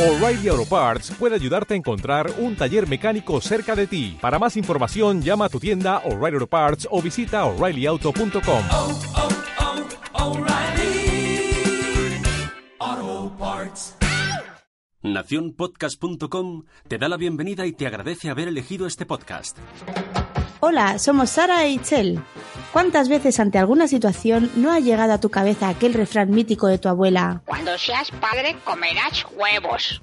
O'Reilly Auto Parts puede ayudarte a encontrar un taller mecánico cerca de ti. Para más información, llama a tu tienda O'Reilly Auto Parts o visita oreillyauto.com. oh, oh, Parts. Naciónpodcast.com te da la bienvenida y te agradece haber elegido este podcast. Hola, somos Sara e Itzel. ¿Cuántas veces ante alguna situación no ha llegado a tu cabeza aquel refrán mítico de tu abuela? Cuando seas padre comerás huevos.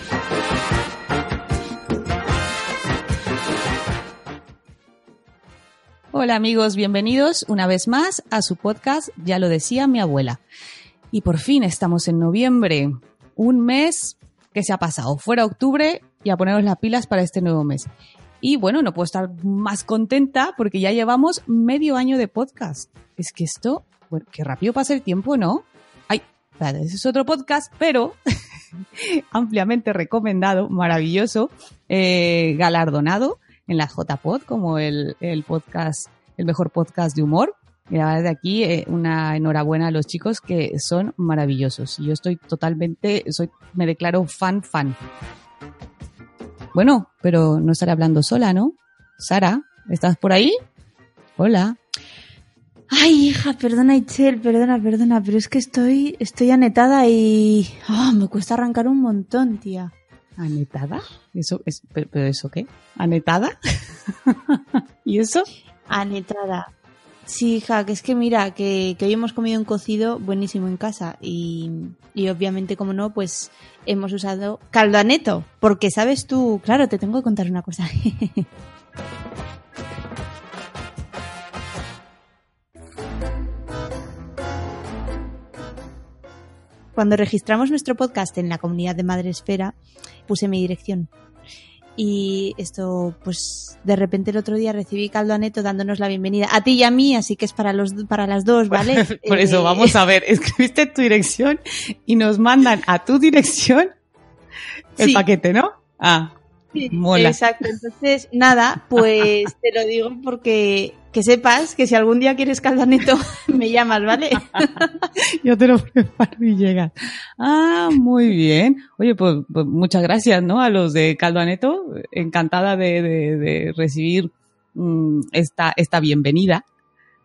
Hola amigos, bienvenidos una vez más a su podcast Ya lo decía mi abuela. Y por fin estamos en noviembre, un mes que se ha pasado. Fuera octubre y a poneros las pilas para este nuevo mes. Y bueno, no puedo estar más contenta porque ya llevamos medio año de podcast. Es que esto, bueno, qué rápido pasa el tiempo, ¿no? Ay, ese es otro podcast, pero ampliamente recomendado, maravilloso, eh, galardonado en la JPod como el, el podcast, el mejor podcast de humor. Y de aquí eh, una enhorabuena a los chicos que son maravillosos. Y yo estoy totalmente, soy, me declaro fan, fan. Bueno, pero no estaré hablando sola, ¿no? Sara, ¿estás por ahí? Hola. Ay, hija, perdona, Itzel, perdona, perdona, pero es que estoy, estoy anetada y ah, me cuesta arrancar un montón, tía. ¿Anetada? ¿Eso, es, pero, eso qué? ¿Anetada? ¿Y eso? Anetada. Sí, hija, que es que mira, que, que hoy hemos comido un cocido buenísimo en casa y, y obviamente, como no, pues hemos usado caldo aneto, porque sabes tú, claro, te tengo que contar una cosa. Cuando registramos nuestro podcast en la comunidad de Madresfera, puse mi dirección. Y esto, pues, de repente el otro día recibí caldo aneto dándonos la bienvenida a ti y a mí, así que es para los para las dos, ¿vale? Por eso, Eh, vamos a ver, escribiste tu dirección y nos mandan a tu dirección el Sí. paquete, ¿no? Ah, Mola. Exacto. Entonces, nada, pues te lo digo porque que sepas que si algún día quieres caldo aneto, me llamas, ¿vale? yo te lo preparo y llegas. Ah, muy bien. Oye, pues, pues muchas gracias, ¿no? A los de Caldo Aneto. Encantada de, de- de recibir mm, esta, esta bienvenida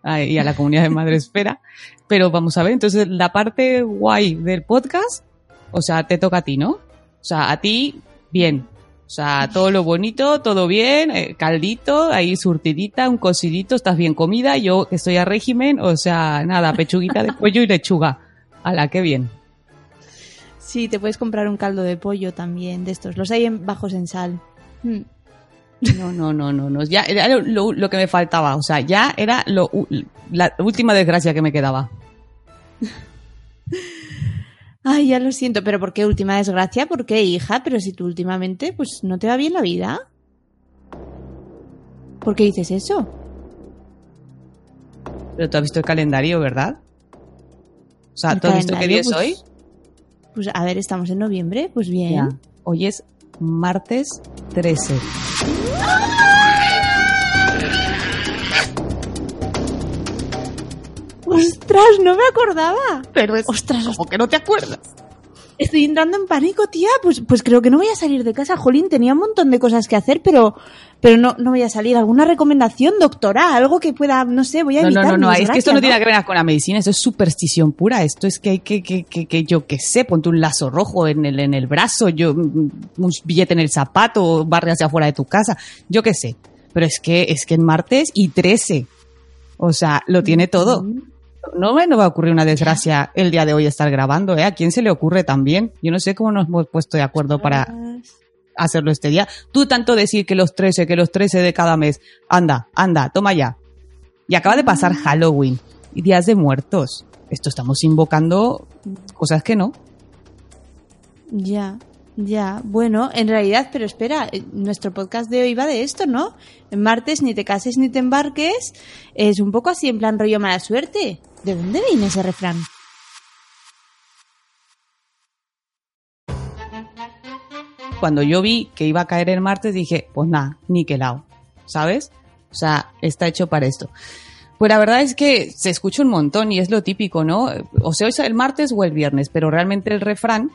a- y a la comunidad de Madresfera. Pero vamos a ver, entonces la parte guay del podcast, o sea, te toca a ti, ¿no? O sea, a ti, bien. O sea, todo lo bonito, todo bien, eh, caldito, ahí surtidita, un cocidito, estás bien comida, yo que estoy a régimen, o sea, nada, pechuguita de pollo y lechuga. A la que bien. Sí, te puedes comprar un caldo de pollo también, de estos. Los hay en, bajos en sal. Mm. No, no, no, no, no. Ya era lo, lo- que me faltaba. O sea, ya era lo, la última desgracia que me quedaba. Ay, ya lo siento, pero ¿por qué última desgracia? ¿Por qué, hija? Pero si tú últimamente, pues, no te va bien la vida. ¿Por qué dices eso? Pero tú has visto el calendario, ¿verdad? O sea, ¿tú has visto qué día es hoy? pues- Pues a ver, estamos en noviembre, pues bien. Ya. Hoy es martes 13. ¡Ostras! No me acordaba. Pero es ¡Ostras! como que no te acuerdas. Estoy entrando en pánico, tía. Pues, pues creo que no voy a salir de casa. Jolín, tenía un montón de cosas que hacer, pero, pero no, no voy a salir. ¿Alguna recomendación, doctora? Algo que pueda, no sé, voy a No, no, evitar no, no, mi es que esto no tiene que ver con la medicina, esto es superstición pura. Esto es que hay que, que, que, que yo qué sé, ponte un lazo rojo en el, en el brazo, yo, mm, un billete en el zapato, barre hacia afuera de tu casa, yo qué sé. Pero es que, es que en martes y 13. O sea, lo tiene todo. No me no va a ocurrir una desgracia el día de hoy estar grabando, ¿eh? ¿A quién se le ocurre también? Yo no sé cómo nos hemos puesto de acuerdo para hacerlo este día. Tú tanto decir que los 13, que los 13 de cada mes. Anda, anda, toma ya. Y acaba de pasar Halloween y Días de Muertos. Esto estamos invocando cosas que no. Ya. Ya, bueno, en realidad, pero espera, eh, nuestro podcast de hoy va de esto, ¿no? En martes ni te cases ni te embarques, es un poco así en plan rollo mala suerte. ¿De dónde viene ese refrán? Cuando yo vi que iba a caer el martes, dije, pues nada, ni que lao, ¿sabes? O sea, está hecho para esto. Pues la verdad es que se escucha un montón y es lo típico, ¿no? O se oye el martes o el viernes, pero realmente el refrán,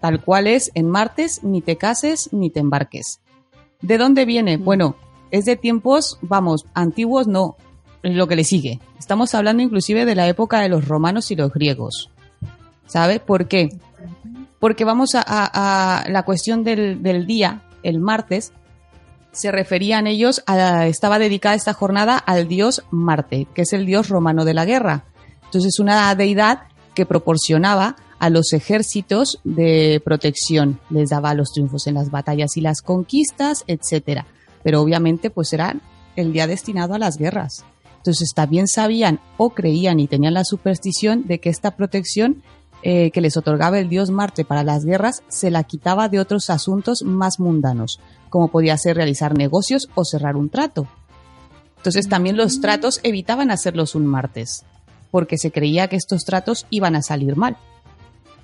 tal cual es, en martes ni te cases ni te embarques. ¿De dónde viene? Bueno, es de tiempos, vamos, antiguos no, lo que le sigue. Estamos hablando inclusive de la época de los romanos y los griegos. ¿Sabe? ¿Por qué? Porque vamos a, a- a la cuestión del, del día, el martes, se referían ellos a, estaba dedicada esta jornada al dios Marte, que es el dios romano de la guerra. Entonces, una deidad que proporcionaba a los ejércitos de protección, les daba los triunfos en las batallas y las conquistas, etcétera. Pero obviamente, pues era el día destinado a las guerras. Entonces, también sabían o creían y tenían la superstición de que esta protección eh, que les otorgaba el dios Marte para las guerras se la quitaba de otros asuntos más mundanos, como podía ser realizar negocios o cerrar un trato. Entonces también los tratos evitaban hacerlos un martes, porque se creía que estos tratos iban a salir mal.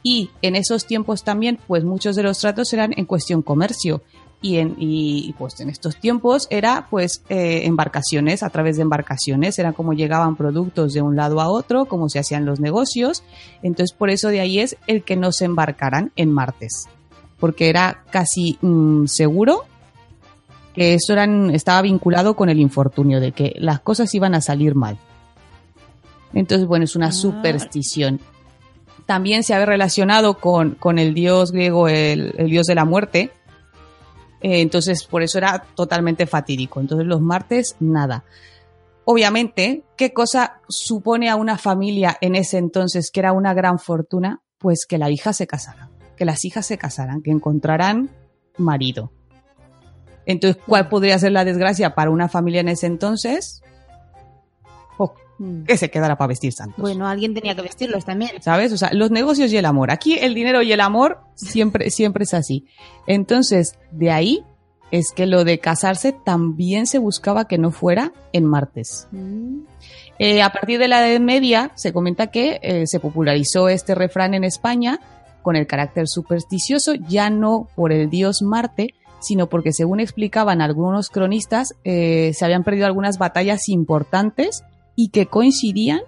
Y en esos tiempos también, pues muchos de los tratos eran en cuestión comercio. Y, en, y pues en estos tiempos era pues eh, embarcaciones, a través de embarcaciones, era como llegaban productos de un lado a otro, cómo se hacían los negocios. Entonces por eso de ahí es el que no se embarcaran en martes, porque era casi mm, seguro que esto eran, estaba vinculado con el infortunio, de que las cosas iban a salir mal. Entonces, bueno, es una Ah. superstición. También se había relacionado con, con el dios griego, el, dios de la muerte. Eh, entonces, por eso era totalmente fatídico. Entonces, los martes, nada. Obviamente, ¿qué cosa supone a una familia en ese entonces que era una gran fortuna? Pues que la hija se casara, que las hijas se casaran, que encontraran marido. Entonces, ¿cuál podría ser la desgracia para una familia en ese entonces? Oh, que se quedara para vestir santos. Bueno, alguien tenía que vestirlos también. ¿Sabes? O sea, los negocios y el amor. Aquí el dinero y el amor siempre, siempre es así. Entonces, de ahí es que lo de casarse también se buscaba que no fuera en martes. Eh, a partir de la Edad Media se comenta que eh, se popularizó este refrán en España con el carácter supersticioso, ya no por el dios Marte, sino porque según explicaban algunos cronistas, eh, se habían perdido algunas batallas importantes y que coincidían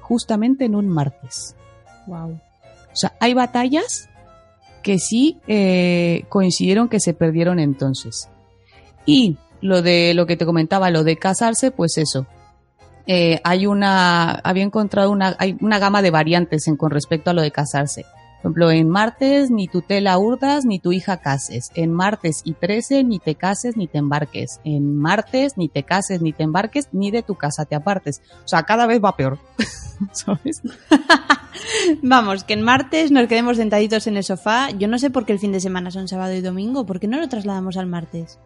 justamente en un martes. Wow. O sea, hay batallas que sí eh, coincidieron que se perdieron entonces. Y lo de lo que te comentaba, lo de casarse, pues eso. Eh, hay una, había encontrado una, hay una gama de variantes en, con respecto a lo de casarse. Por ejemplo, en martes ni tu tela urdas ni tu hija cases. En martes y 13 ni te cases ni te embarques. En martes ni te cases ni te embarques ni de tu casa te apartes. O sea, cada vez va peor. ¿Sabes? Vamos, que en martes nos quedemos sentaditos en el sofá. Yo no sé por qué el fin de semana son sábado y domingo. ¿Por qué no lo trasladamos al martes?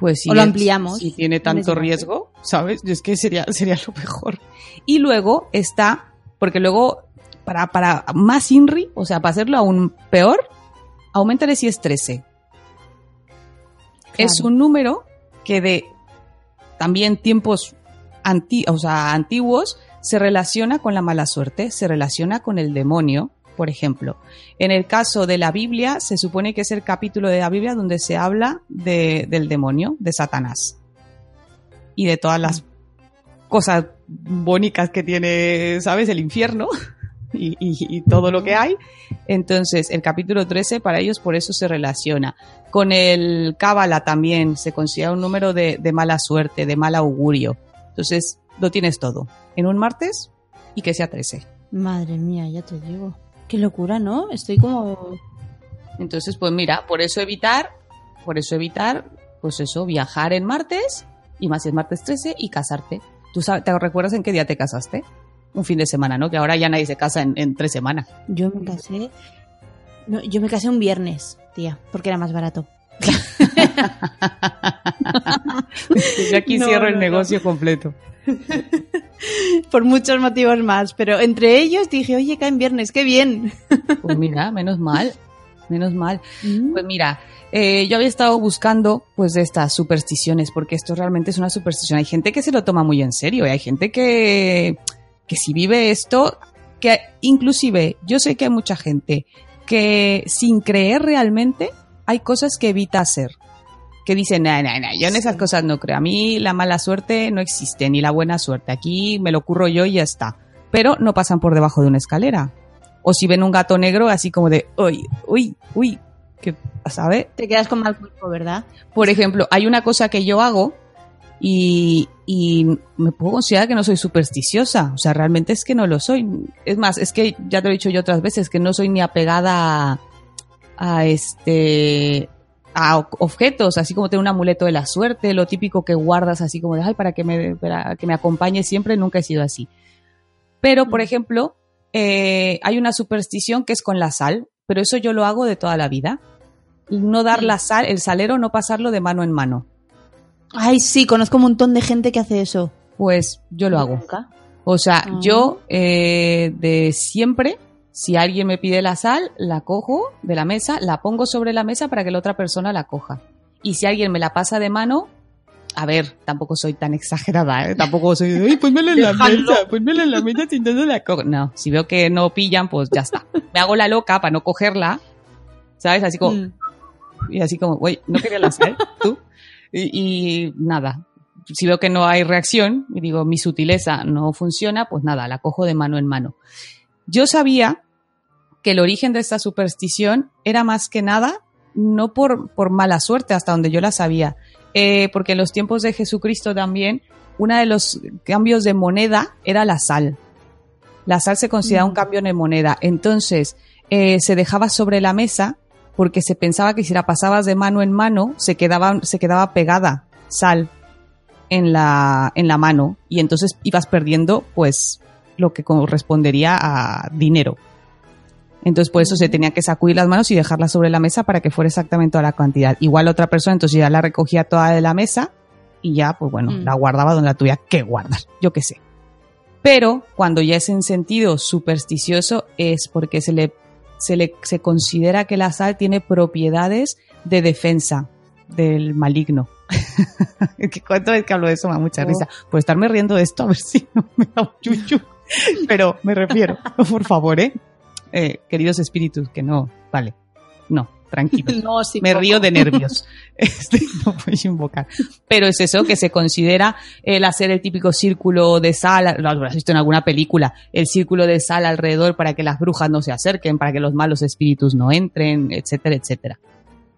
Pues si O lo ampliamos. Si tiene en tanto riesgo, ¿sabes? Es que sería, sería lo mejor. Y luego está, porque luego, para, para más INRI, o sea, para hacerlo aún peor, aumentale si es 13. Es un número que de también tiempos anti, o sea, antiguos se relaciona con la mala suerte, se relaciona con el demonio, por ejemplo. En el caso de la Biblia, se supone que es el capítulo de la Biblia donde se habla de- del demonio, de Satanás. Y de todas las cosas bonitas que tiene, ¿sabes? El infierno y, y- y todo lo que hay. Entonces, el capítulo 13 para ellos por eso se relaciona. Con el Cábala también se considera un número de, de mala suerte, de mal augurio. Entonces, lo tienes todo. En un martes y que sea 13. Madre mía, ya te digo. Qué locura, ¿no? Estoy como... Entonces, pues mira, por eso evitar, por eso evitar, pues eso, viajar en martes, y más si es martes 13, y casarte. ¿Tú sabes, te recuerdas en qué día te casaste? Un fin de semana, ¿no? Que ahora ya nadie se casa en, en tres semanas. Yo me casé... No, yo me casé un viernes, tía, porque era más barato. Yo aquí No, cierro el negocio completo. Por muchos motivos más, pero entre ellos dije, oye, cae en viernes, qué bien. Pues mira, menos mal. menos mal. Mm. Pues mira, eh, yo había estado buscando pues de estas supersticiones, porque esto realmente es una superstición. Hay gente que se lo toma muy en serio y hay gente que, que si vive esto, que inclusive yo sé que hay mucha gente que sin creer realmente hay cosas que evita hacer. Que dicen, no, no, no, yo en esas cosas no creo. A mí la mala suerte no existe, ni la buena suerte. Aquí me lo curro yo y ya está. Pero no pasan por debajo de una escalera. O si ven un gato negro, así como de, uy, uy, uy, que, ¿sabe? Te quedas con mal cuerpo, ¿verdad? Por ejemplo, hay una cosa que yo hago y, y me puedo considerar que no soy supersticiosa. O sea, realmente es que no lo soy. Es más, es que ya te lo he dicho yo otras veces, que no soy ni apegada a, a este a objetos, así como tener un amuleto de la suerte, lo típico que guardas así como de, ay, para que me, para que me acompañe siempre, nunca he sido así. Pero, por ejemplo, eh, hay una superstición que es con la sal, pero eso yo lo hago de toda la vida. No dar la sal, el salero no pasarlo de mano en mano. Ay, sí, conozco un montón de gente que hace eso. Pues yo lo hago. Nunca. O sea, Ah. yo eh, de siempre, si alguien me pide la sal, la cojo de la mesa, la pongo sobre la mesa para que la otra persona la coja. Y si alguien me la pasa de mano, a ver, tampoco soy tan exagerada, ¿eh? Tampoco soy de, "Ay, ponmela en la mesa, ponmela en la mesa si no la cojo. No, si veo que no pillan, pues ya está. Me hago la loca para no cogerla, ¿sabes? Así como, Mm. y así como, oye, ¿no querías la sal? ¿Tú? Y, y nada, si veo que no hay reacción y digo, mi sutileza no funciona, pues nada, la cojo de mano en mano. Yo sabía que el origen de esta superstición era más que nada no por, por mala suerte, hasta donde yo la sabía, eh, porque en los tiempos de Jesucristo también, uno de los cambios de moneda era la sal. La sal se considera un Mm. cambio de moneda. Entonces, eh, se dejaba sobre la mesa porque se pensaba que si la pasabas de mano en mano, se quedaba, se quedaba pegada sal en la, en la mano y entonces ibas perdiendo, pues, lo que correspondería a dinero. Entonces, por eso se tenía que sacudir las manos y dejarlas sobre la mesa para que fuera exactamente toda la cantidad. Igual otra persona, entonces ya la recogía toda de la mesa y ya, pues bueno, Mm. la guardaba donde la tuviera que guardar, yo qué sé. Pero cuando ya es en sentido supersticioso es porque se le, se le se considera que la sal tiene propiedades de defensa del maligno. que cuánto vez que hablo de eso me da mucha Oh. risa. Por estarme riendo de esto, a ver si no me da un chuchu. Pero me refiero, por favor, ¿eh? Eh, Queridos espíritus, que no, vale. No, tranquilos. No, sí, Me poco. río de nervios. Este, no voy a invocar. Pero es eso que se considera el hacer el típico círculo de sal, lo has visto en alguna película, el círculo de sal alrededor para que las brujas no se acerquen, para que los malos espíritus no entren, etcétera, etcétera.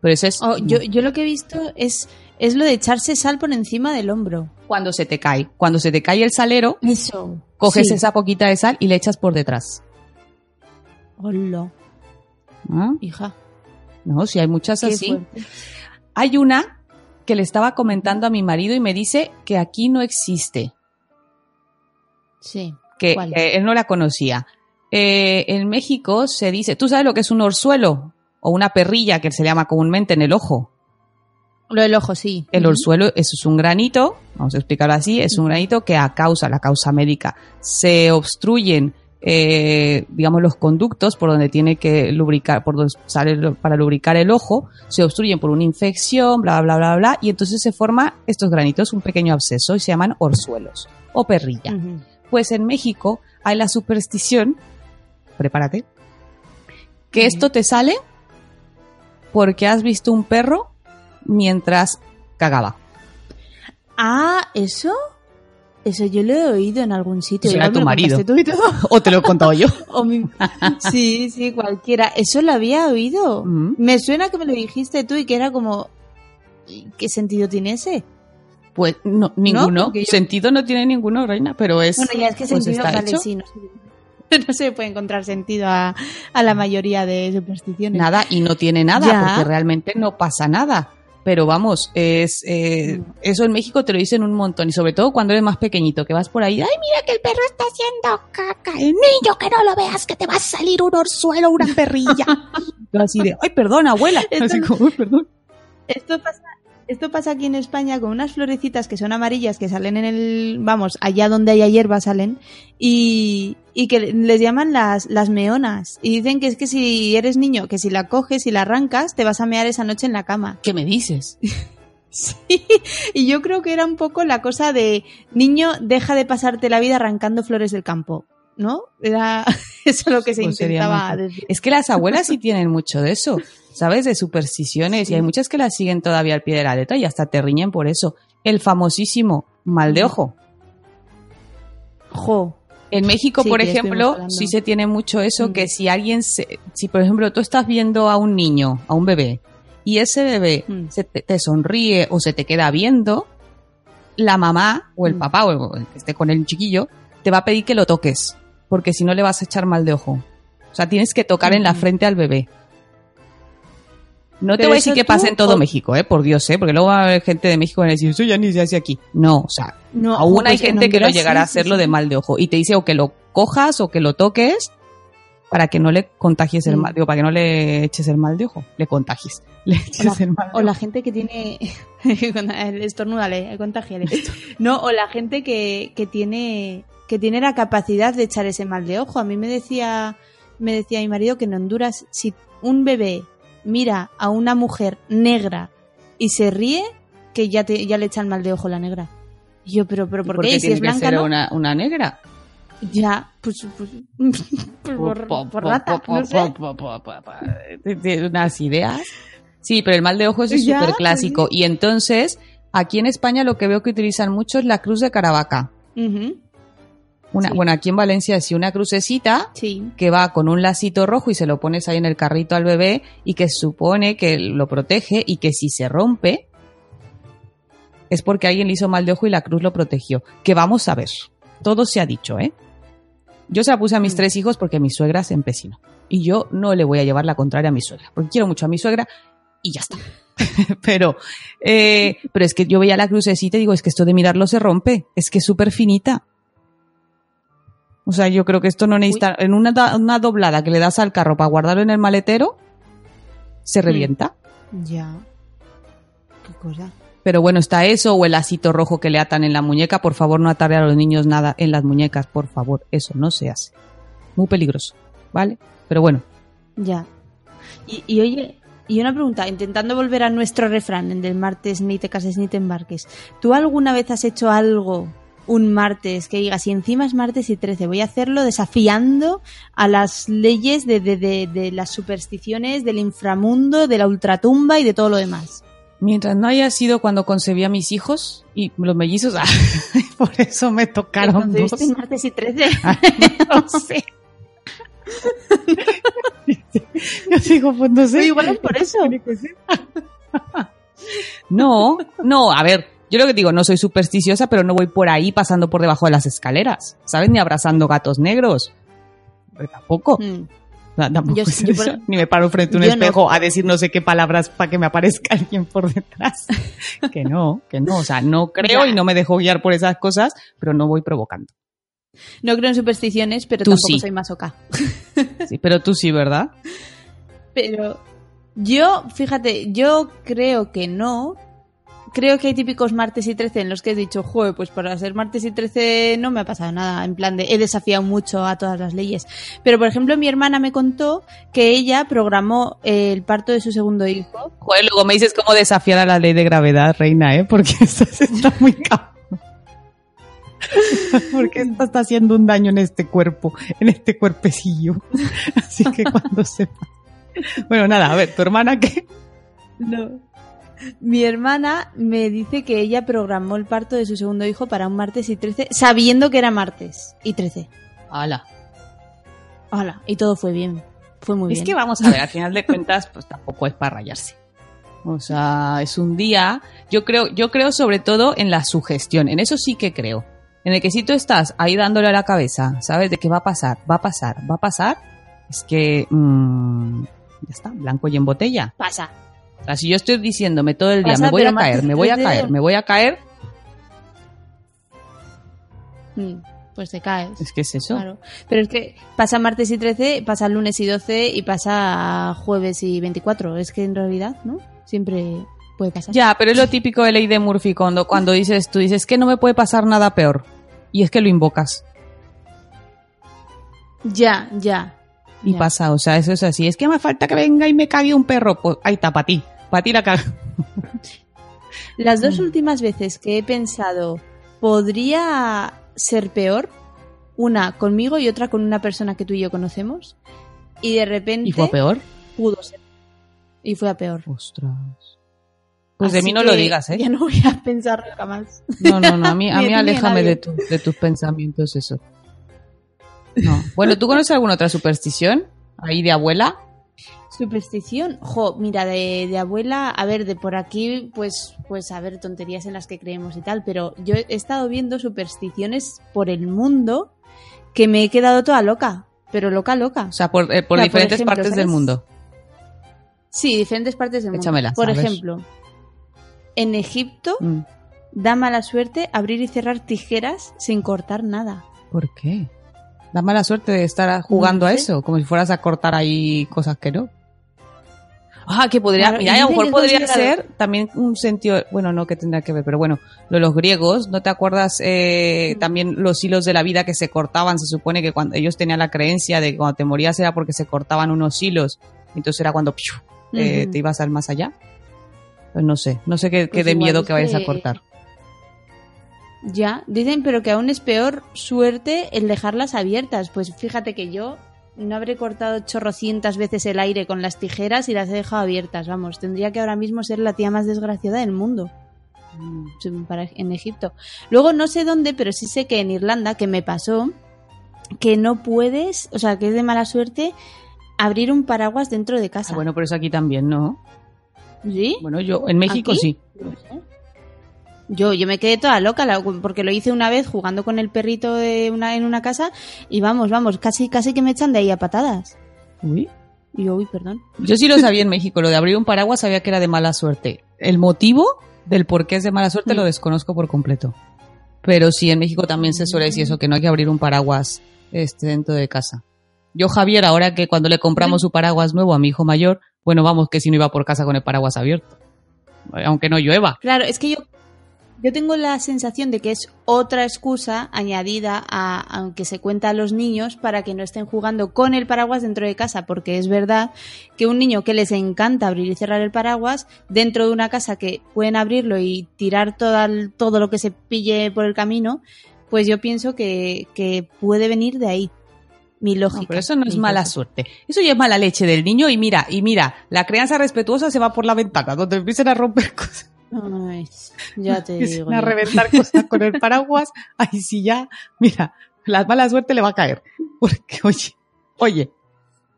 Pero eso es Oh, yo, yo lo que he visto es, es lo de echarse sal por encima del hombro. cuando se te cae. Cuando se te cae el salero, Eso. coges Sí. esa poquita de sal y le echas por detrás. Hola, ¿Ah? hija. No, si hay muchas qué así. fuerte. Hay una que le estaba comentando a mi marido y me dice que aquí no existe. Sí. que, que él no la conocía. Eh, en México se dice, ¿tú sabes lo que es un orzuelo? O una perrilla que se llama comúnmente en el ojo. Lo del ojo, sí. El orzuelo, eso es un granito, vamos a explicarlo así, es un granito que a causa, la causa médica, se obstruyen, eh, digamos, los conductos por donde tiene que lubricar, por donde sale para lubricar el ojo, se obstruyen por una infección, bla, bla, bla, bla, y entonces se forma estos granitos, un pequeño absceso, y se llaman orzuelos o perrilla. Pues en México hay la superstición, prepárate, que esto te sale porque has visto un perro mientras cagaba. Ah, ¿eso? Eso yo lo he oído en algún sitio. Será tu marido. contaste tú y todo. O te lo he contado yo. O mi- Sí, sí, cualquiera. Eso lo había oído. Mm. Me suena que me lo dijiste tú y que era como... ¿Qué sentido tiene ese? Pues no, ninguno. Yo- Sentido no tiene ninguno, reina, pero es. Bueno, ya es que pues sentido, vale, hecho. sí, no se, no se puede encontrar sentido a, a la mayoría de supersticiones. Nada, y no tiene nada, Ya. porque realmente no pasa nada. Pero vamos, es eh, Mm. eso en México te lo dicen un montón, y sobre todo cuando eres más pequeñito, que vas por ahí, ay, Mira que el perro está haciendo caca. El niño que no lo veas que te va a salir un orzuelo, una perrilla. yo así de, ay, perdón, abuela. Esto- Así como, "Ay, perdón. Esto pasa, Esto pasa aquí en España con unas florecitas que son amarillas que salen en el, vamos, allá donde haya hierba salen y, y que les llaman las, las meonas. Y dicen que es que si eres niño, que si la coges y la arrancas, te vas a mear esa noche en la cama. ¿Qué me dices? Sí, y yo creo que era un poco la cosa de niño, deja de pasarte la vida arrancando flores del campo, ¿no? Era eso lo que se Pues intentaba decir. Es que las abuelas sí tienen mucho de eso, ¿sabes? De supersticiones. Y hay muchas que las siguen todavía al pie de la letra y hasta te riñen por eso. El famosísimo mal de ojo. Jo, En México, Sí, por ejemplo, sí se tiene mucho eso, Mm. que si alguien, se- si por ejemplo tú estás viendo a un niño, a un bebé, y ese bebé Mm. se te, te sonríe o se te queda viendo, la mamá o el Mm. papá o el que esté con el chiquillo te va a pedir que lo toques, porque si no le vas a echar mal de ojo. O sea, tienes que tocar en la frente al bebé. No te voy a decir que pasa en todo o- México, ¿eh? Por Dios, ¿eh? Porque luego va a haber gente de México que va a decir, eso ya ni se hace aquí. No, o sea, no, Aún hay en gente que Honduras llegará a sí, hacerlo sí. de mal de ojo y te dice o que lo cojas o que lo toques para que no le contagies el mal, digo, para que no le eches el mal de ojo, le contagies, le eches O la, el mal de o la ojo. gente que tiene. estornúdale, contagiale. No, o la gente que, que tiene que tiene la capacidad de echar ese mal de ojo. A mí me decía, me decía mi marido que en Honduras, si un bebé mira a una mujer negra y se ríe, que ya, te, ya le echan mal de ojo la negra. Y yo, pero, pero ¿por qué? Si es que blanca, ser ¿no? una, una negra. Ya, pues, pues, pues por, por rata, no sé. Tiene unas ideas. Sí, pero el mal de ojo es súper clásico. Y entonces, aquí en España lo que veo que utilizan mucho es la cruz de Caravaca. Una, Sí. Bueno, aquí en Valencia sí, una crucecita Sí. que va con un lacito rojo y se lo pones ahí en el carrito al bebé y que supone que lo protege y que si se rompe es porque alguien le hizo mal de ojo y la cruz lo protegió. Que vamos a ver. Todo se ha dicho, ¿eh? Yo se la puse a mis Mm. tres hijos porque mi suegra se empecinó. Y yo no le voy a llevar la contraria a mi suegra. Porque quiero mucho a mi suegra y ya está. pero, eh, pero es que yo veía la crucecita y digo, es que esto de mirarlo se rompe. Es que es súper finita. O sea, yo creo que esto no necesita. En una, una doblada que le das al carro para guardarlo en el maletero, se Mm. revienta. Ya. Qué cosa. Pero bueno, está eso o el lacito rojo que le atan en la muñeca. Por favor, no atarle a los niños nada en las muñecas, por favor. Eso no se hace. Muy peligroso, ¿vale? Pero bueno, Ya. Y, y oye, y una pregunta, intentando volver a nuestro refrán, el del martes ni te cases ni te embarques. ¿Tú alguna vez has hecho algo un martes que digas, y encima es martes y 13, voy a hacerlo desafiando a las leyes de, de, de, de las supersticiones, del inframundo, de la ultratumba y de todo lo demás? mientras no haya sido cuando concebí a mis hijos y los mellizos, ah, por eso me tocaron ¿Te dos. martes y 13? no sé. Yo digo, pues no sé. Pero igual es por eso. No, no, a ver, yo lo que digo, no soy supersticiosa, pero no voy por ahí pasando por debajo de las escaleras, ¿sabes? Ni abrazando gatos negros. Pero tampoco. Mm. O sea, tampoco Yo- yo por-. Ni me paro frente a un yo no. espejo a decir no sé qué palabras para que me aparezca alguien por detrás. que no, que no. O sea, no creo y no me dejo guiar por esas cosas, pero no voy provocando. No creo en supersticiones, pero Tú tampoco sí. soy masoca. Sí, pero tú sí, ¿verdad? Pero yo, fíjate, yo creo que no. Creo que hay típicos martes y 13 en los que he dicho, joder, pues para ser martes y 13 no me ha pasado nada. En plan de, he desafiado mucho a todas las leyes. Pero, por ejemplo, mi hermana me contó que ella programó el parto de su segundo hijo. Joder, luego me dices cómo desafiar a la ley de gravedad, reina, ¿eh? Porque esto se está muy cabrón. Porque esto está haciendo un daño en este cuerpo, en este cuerpecillo. Así que cuando sepa. Bueno, nada, a ver, tu hermana qué. No. Mi hermana me dice que ella programó el parto de su segundo hijo para un martes y 13, sabiendo que era martes y 13. Hala. Hola, y todo fue bien. Fue muy Es bien. que vamos a ver, al final de cuentas, pues tampoco es para rayarse. O sea, es un día. Yo creo, yo creo sobre todo en la sugestión. En eso sí que creo. En el que si tú estás ahí dándole a la cabeza, ¿sabes? De que va a pasar, va a pasar, va a pasar. Es que. mm, ya está, blanco y en botella. Pasa. O sea, si yo estoy diciéndome todo el día, Pasa, me voy a caer, me voy a 13 caer, me voy a caer, Mm, Pues te caes. es que es eso. Claro. Pero es que pasa martes y 13, pasa lunes y 12 y pasa jueves y 24. Es que en realidad, ¿no? Siempre Puede pasar. Ya, pero es lo típico de ley de Murphy cuando, cuando dices, tú dices que no me puede pasar nada peor. Y es que lo invocas. Ya, ya. Y Ya. pasa, o sea, eso es así. Es que me falta que venga y me cague un perro. Pues ahí está, para ti. Para ti la caga. Las dos Mm. últimas veces que he pensado, ¿podría ser peor? Una conmigo y otra con una persona que tú y yo conocemos. Y de repente ¿Y fue peor? pudo ser. Y fue a peor. Ostras. Pues de mí no lo digas, ¿eh? Ya no voy a pensar nunca más. No, no, no. A mí, a mí a a aléjame de, tu- de tus pensamientos eso. No. Bueno, ¿tú conoces alguna otra superstición? Ahí de abuela. Superstición, jo, mira, de, de abuela, a ver, de por aquí, pues, pues a ver, tonterías en las que creemos y tal, pero yo he estado viendo supersticiones por el mundo que me he quedado toda loca, pero loca, loca. O sea, por, eh, por O sea, por diferentes ejemplo, partes del mundo. Sí, diferentes partes del mundo. Échamelas, por ejemplo, en Egipto Mm. da mala suerte abrir y cerrar tijeras sin cortar nada. ¿Por qué? Da mala suerte de estar jugando No a eso, como si fueras a cortar ahí cosas que no. Ah, que podría, Claro, mira, a lo mejor podría ser también un sentido, bueno, no que tendrá que ver, pero bueno, lo los griegos, ¿no te acuerdas eh, también los hilos de la vida que se cortaban? Se supone que cuando ellos tenían la creencia de que cuando te morías era porque se cortaban unos hilos, entonces era cuando ¡piu! eh, te ibas al más allá. Pues no sé, no sé qué, qué Pues de miedo que vayas a cortar. Ya, dicen, pero que aún es peor suerte el dejarlas abiertas. Pues fíjate que yo no habré cortado chorrocientas veces el aire con las tijeras y las he dejado abiertas. Vamos, tendría que ahora mismo ser la tía más desgraciada del mundo. Mm, para- En Egipto. Luego no sé dónde, pero sí sé que en Irlanda, que me pasó, que no puedes, o sea, que es de mala suerte abrir un paraguas dentro de casa. Ah, bueno, pero eso aquí también, ¿no? ¿Sí? Bueno, yo en México ¿Aquí? sí. Yo, yo me quedé toda loca porque lo hice una vez jugando con el perrito de una, en una casa y vamos, vamos, casi, casi que me echan de ahí a patadas. Uy. Y yo, uy, perdón. Yo sí lo sabía en México, lo de abrir un paraguas sabía que era de mala suerte. El motivo del por qué es de mala suerte Mm. lo desconozco por completo. Pero sí, en México también se suele decir eso, que no hay que abrir un paraguas este, dentro de casa. Yo, Javier, ahora que cuando le compramos su paraguas nuevo a mi hijo mayor, bueno, vamos, que si no iba por casa con el paraguas abierto. Aunque no llueva. Claro, es que yo, yo tengo la sensación de que es otra excusa añadida a, aunque se cuenta a los niños para que no estén jugando con el paraguas dentro de casa, porque es verdad que un niño que les encanta abrir y cerrar el paraguas dentro de una casa que pueden abrirlo y tirar todo, todo lo que se pille por el camino, pues yo pienso que, que puede venir de ahí. Mi lógica. No, pero eso no es mala suerte. Eso ya es mala leche del niño y mira, y mira, la crianza respetuosa se va por la ventana, donde empiezan a romper cosas. Ay, ya te digo. a reventar cosas con el paraguas, ahí sí ya, mira, la mala suerte le va a caer. Porque, oye, oye,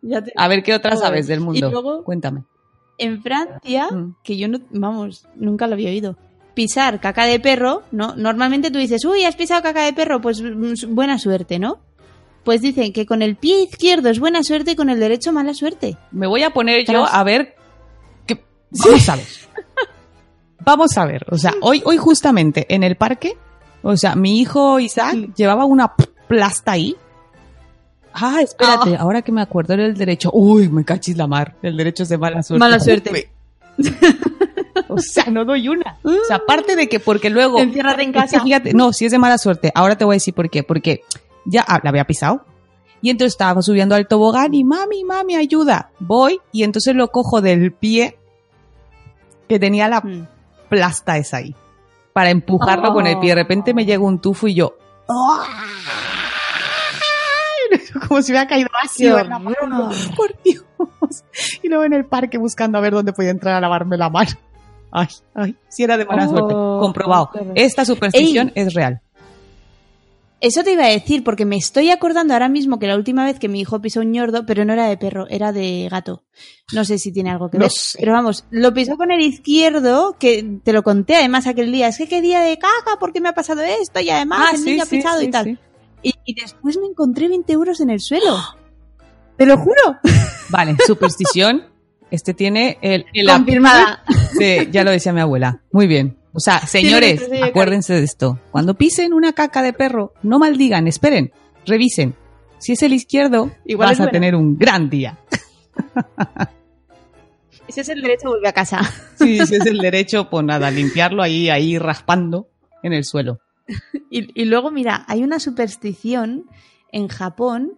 Ya te- a ver qué otra Joder. sabes del mundo. Y luego- Cuéntame. En Francia, Mm. que yo no, vamos, nunca lo había oído. Pisar caca de perro, ¿no? Normalmente tú dices, uy, has pisado caca de perro, pues mm, buena suerte, ¿no? Pues dicen que con el pie izquierdo es buena suerte y con el derecho mala suerte. Me voy a poner yo a ver qué vamos a ver. Vamos a ver, o sea, hoy hoy justamente en el parque, o sea, mi hijo Isaac llevaba una plasta ahí. Ah, espérate, ahora que me acuerdo era el derecho. Uy, me cachis la mar. El derecho es de mala suerte. Mala suerte. O sea, no doy una. O sea, aparte de que porque luego Enciérrate en casa. fíjate, no, si es de mala suerte. Ahora te voy a decir por qué. Porque ya ah, la había pisado. Y entonces estaba subiendo al tobogán y mami, mami, ayuda. Voy y entonces lo cojo del pie que tenía la Mm. Plasta esa ahí. Para empujarlo con el pie. De repente me llega un tufo y yo. Como si hubiera caído ácido en la mano. Por Dios. Y luego en el parque buscando a ver dónde podía entrar a lavarme la mano. Ay, ay, si era de mala Oh, suerte. Comprobado. qué horror. Esta superstición es real. Eso te iba a decir, porque me estoy acordando ahora mismo que la última vez que mi hijo pisó un ñordo, pero no era de perro, era de gato. No sé si tiene algo que No ver. sé. Pero vamos, lo pisó con el izquierdo, que te lo conté además aquel día. Es que qué día de caca, ¿por qué me ha pasado esto? Y además el niño ha pisado y sí, tal. sí. Y, y después me encontré 20 euros en el suelo. Te lo juro. Vale, superstición. Este tiene el, el Confirmada. de- ya lo decía mi abuela. Muy bien. O sea, señores, acuérdense de esto. Cuando pisen una caca de perro, no maldigan, esperen, revisen. Si es el izquierdo, Igual vas a tener un gran día. Ese es el derecho, vuelve a casa. Sí, ese es el derecho, pues nada, limpiarlo ahí, ahí raspando en el suelo. Y, y luego, mira, hay una superstición en Japón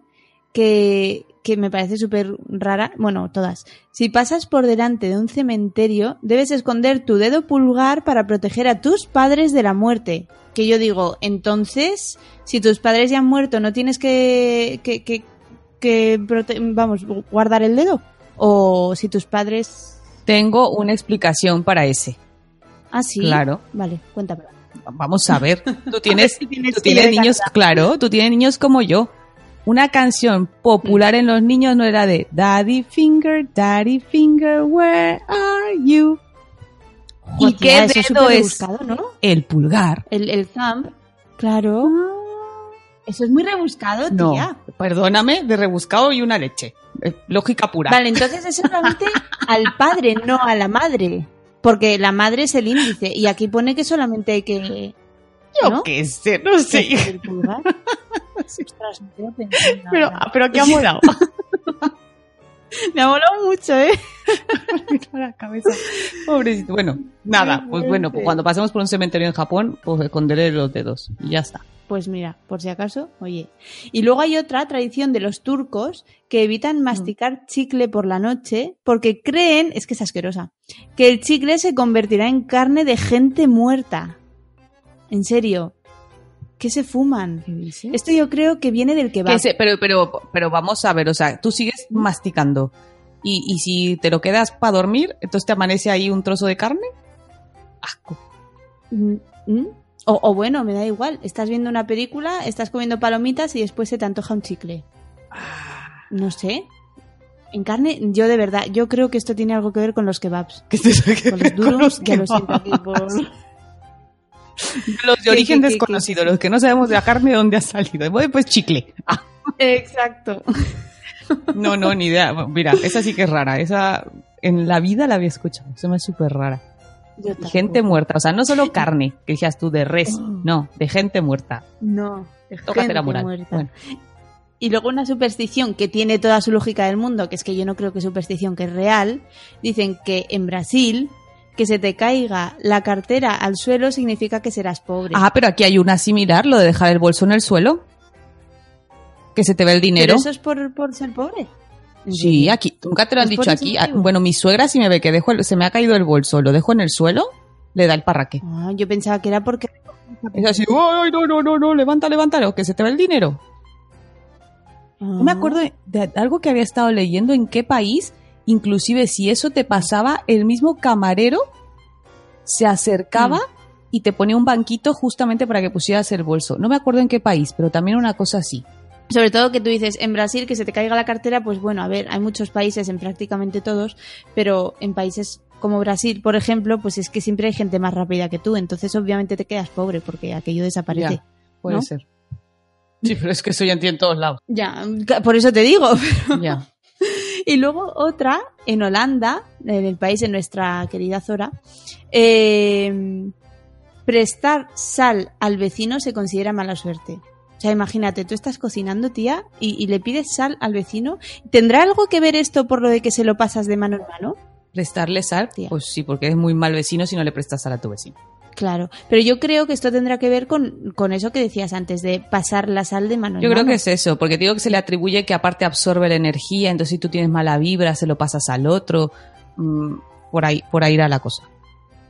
que, que me parece súper rara. Bueno, todas. Si pasas por delante de un cementerio, debes esconder tu dedo pulgar para proteger a tus padres de la muerte. Que yo digo, entonces, si tus padres ya han muerto, ¿no tienes que, que, que, que prote- vamos, guardar el dedo? O si tus padres... Tengo una explicación para ese. Ah, sí. Claro. Vale, cuéntame. Vamos a ver. Tú tienes, si tienes tú tienes niños, claro, tú tienes niños como yo. Una canción popular en los niños no era de Daddy Finger, Daddy Finger, where are you? ¿Y qué es dedo es? rebuscado, ¿no? El pulgar. El, el thumb. Claro. Eso es muy rebuscado, No, tía. perdóname, de rebuscado y una leche. Eh, Lógica pura. Vale, entonces es solamente al padre, no a la madre. Porque la madre es el índice. Y aquí pone que solamente hay que. Yo ¿no? qué sé, no sé. el pulgar. Ostras, Pero, pero aquí ha molado. me ha molado mucho, ¿eh? la cabeza. Pobrecito. Bueno, nada, pues bueno, pues cuando pasemos por un cementerio en Japón, pues esconderé los dedos. Y ya está. Pues mira, por si acaso, oye. Y luego hay otra tradición de los turcos que evitan masticar chicle por la noche porque creen, es que es asquerosa, que el chicle se convertirá en carne de gente muerta. En serio. ¿Qué se fuman? Esto yo creo que viene del que va. Que pero, pero, pero vamos a ver, o sea, tú sigues masticando. Y, y si te lo quedas para dormir, entonces te amanece ahí un trozo de carne. Asco. O, o bueno, me da igual. Estás viendo una película, estás comiendo palomitas y después se te antoja un chicle. No sé. En carne, yo de verdad, yo creo que esto tiene algo que ver con los kebabs. Que te Con los duros, los ya lo siento aquí por... Los de origen desconocido, los que no sabemos de la carne de dónde ha salido. Pues chicle. Ah, Exacto. no, no, ni idea. Mira, esa sí que es rara. Esa en la vida la había escuchado. Se me es súper rara. Gente muerta. O sea, no solo carne, que decías tú de res. Oh. No, de gente muerta. No. Tócate gente la moral. muerta. Bueno. Y luego una superstición que tiene toda su lógica del mundo, que es que yo no creo que es superstición, que es real. Dicen que en Brasil, que se te caiga la cartera al suelo significa que serás pobre. Ah, pero aquí hay una similar, lo de dejar el bolso en el suelo. Que se te ve el dinero. Pero eso es por, por ser pobre. ¿En Sí, aquí. Nunca te lo han ¿Es por dicho aquí. Ah? Bueno, mi suegra si me ve que dejo el- se me ha caído el bolso, lo dejo en el suelo, le da el parraque. Ah, yo pensaba que era porque... Es así, ¡ay, no, no, no, no! Levanta, levántalo, que se te va el dinero. No me Ah. acuerdo de algo que había estado leyendo en qué país, inclusive si eso te pasaba, el mismo camarero se acercaba Mm. y te ponía un banquito justamente para que pusieras el bolso. No me acuerdo en qué país, pero también una cosa así. Sobre todo que tú dices, en Brasil que se te caiga la cartera, pues bueno, a ver, hay muchos países, en prácticamente todos, pero en países como Brasil, por ejemplo, pues es que siempre hay gente más rápida que tú, entonces obviamente te quedas pobre porque aquello desaparece. Ya, puede ¿no? ser. Sí, pero es que eso ya entiendo en todos lados. Ya, por eso te digo. Ya. Y luego otra, en Holanda, en el país de nuestra querida Zora, eh, prestar sal al vecino se considera mala suerte. O sea, imagínate, tú estás cocinando, tía, y, y le pides sal al vecino. ¿Tendrá algo que ver esto por lo de que se lo pasas de mano en mano? ¿Prestarle sal? Tía. Pues sí, porque es muy mal vecino si no le prestas sal a tu vecino. Claro, pero yo creo que esto tendrá que ver con, con eso que decías antes, de pasar la sal de mano en Yo creo que es eso, porque te digo que se le atribuye que aparte absorbe la energía, entonces si tú tienes mala vibra, se lo pasas al otro. mm, por ahí, por ahí irá la cosa.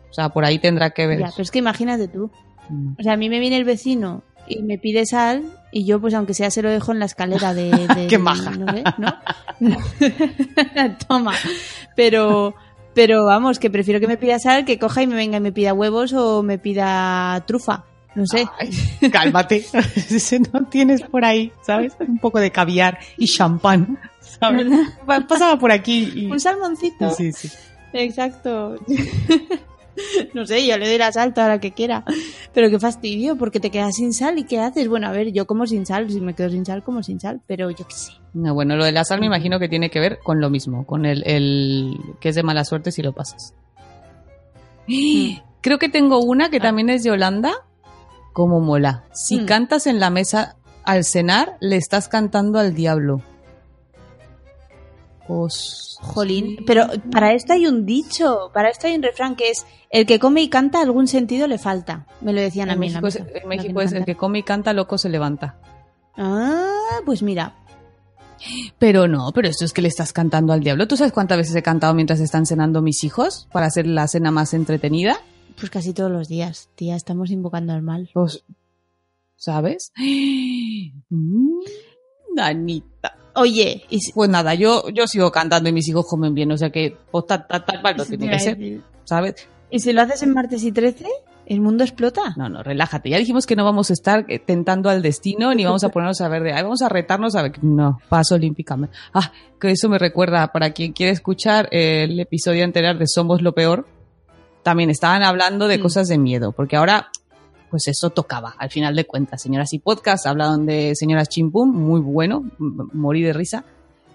O sea, por ahí tendrá que ver. Ya, eso. pero es que imagínate tú. Mm. O sea, a mí me viene el vecino y me pide sal y yo, pues aunque sea, se lo dejo en la escalera de... de- Qué de- maja. No sé, ¿no? Toma. Pero, pero vamos, que prefiero que me pida sal que coja y me venga y me pida huevos o me pida trufa. No sé. Ay, cálmate. Si no tienes por ahí, ¿sabes? Un poco de caviar y champán, ¿sabes? Pa- Pasaba por aquí y... Un salmoncito. Sí, sí. Exacto. No sé, yo le doy la sal toda la que quiera. Pero qué fastidio, porque te quedas sin sal y ¿qué haces? Bueno, a ver, yo como sin sal, si me quedo sin sal, como sin sal, pero yo qué sé. No, bueno, lo de la sal me imagino que tiene que ver con lo mismo, con el, el que es de mala suerte si lo pasas. Creo que tengo una que también es de Holanda, como mola. Si Mm. cantas en la mesa al cenar, le estás cantando al diablo. Jolín, pero para esto hay un dicho, para esto hay un refrán que es el que come y canta algún sentido le falta. Me lo decían a mí. en México, es, en México es el que come y canta, loco se levanta. Ah, pues mira, Pero no, pero esto es que le estás cantando al diablo. ¿Tú sabes cuántas veces he cantado mientras están cenando mis hijos para hacer la cena más entretenida? pues casi todos los días, tía, estamos invocando al mal. Pues, ¿sabes? Mm, Anita. Oye, y si- Pues nada, yo, yo sigo cantando y mis hijos comen bien, o sea que pues, tal, tal, tal, cual te tiene que ser. ¿sabes? ¿Y si lo haces en martes y 13? ¿El mundo explota? No, no, relájate. Ya dijimos que no vamos a estar eh, tentando al destino ni vamos a ponernos a ver de, ay, vamos a retarnos a ver. No, paso olímpicamente. Ah, que eso me recuerda, para quien quiere escuchar eh, el episodio anterior de Somos lo Peor, también estaban hablando de Mm. cosas de miedo, porque ahora, pues eso tocaba, al final de cuentas. Señoras y podcast, hablaron de señoras chimpum, muy bueno, morí de risa.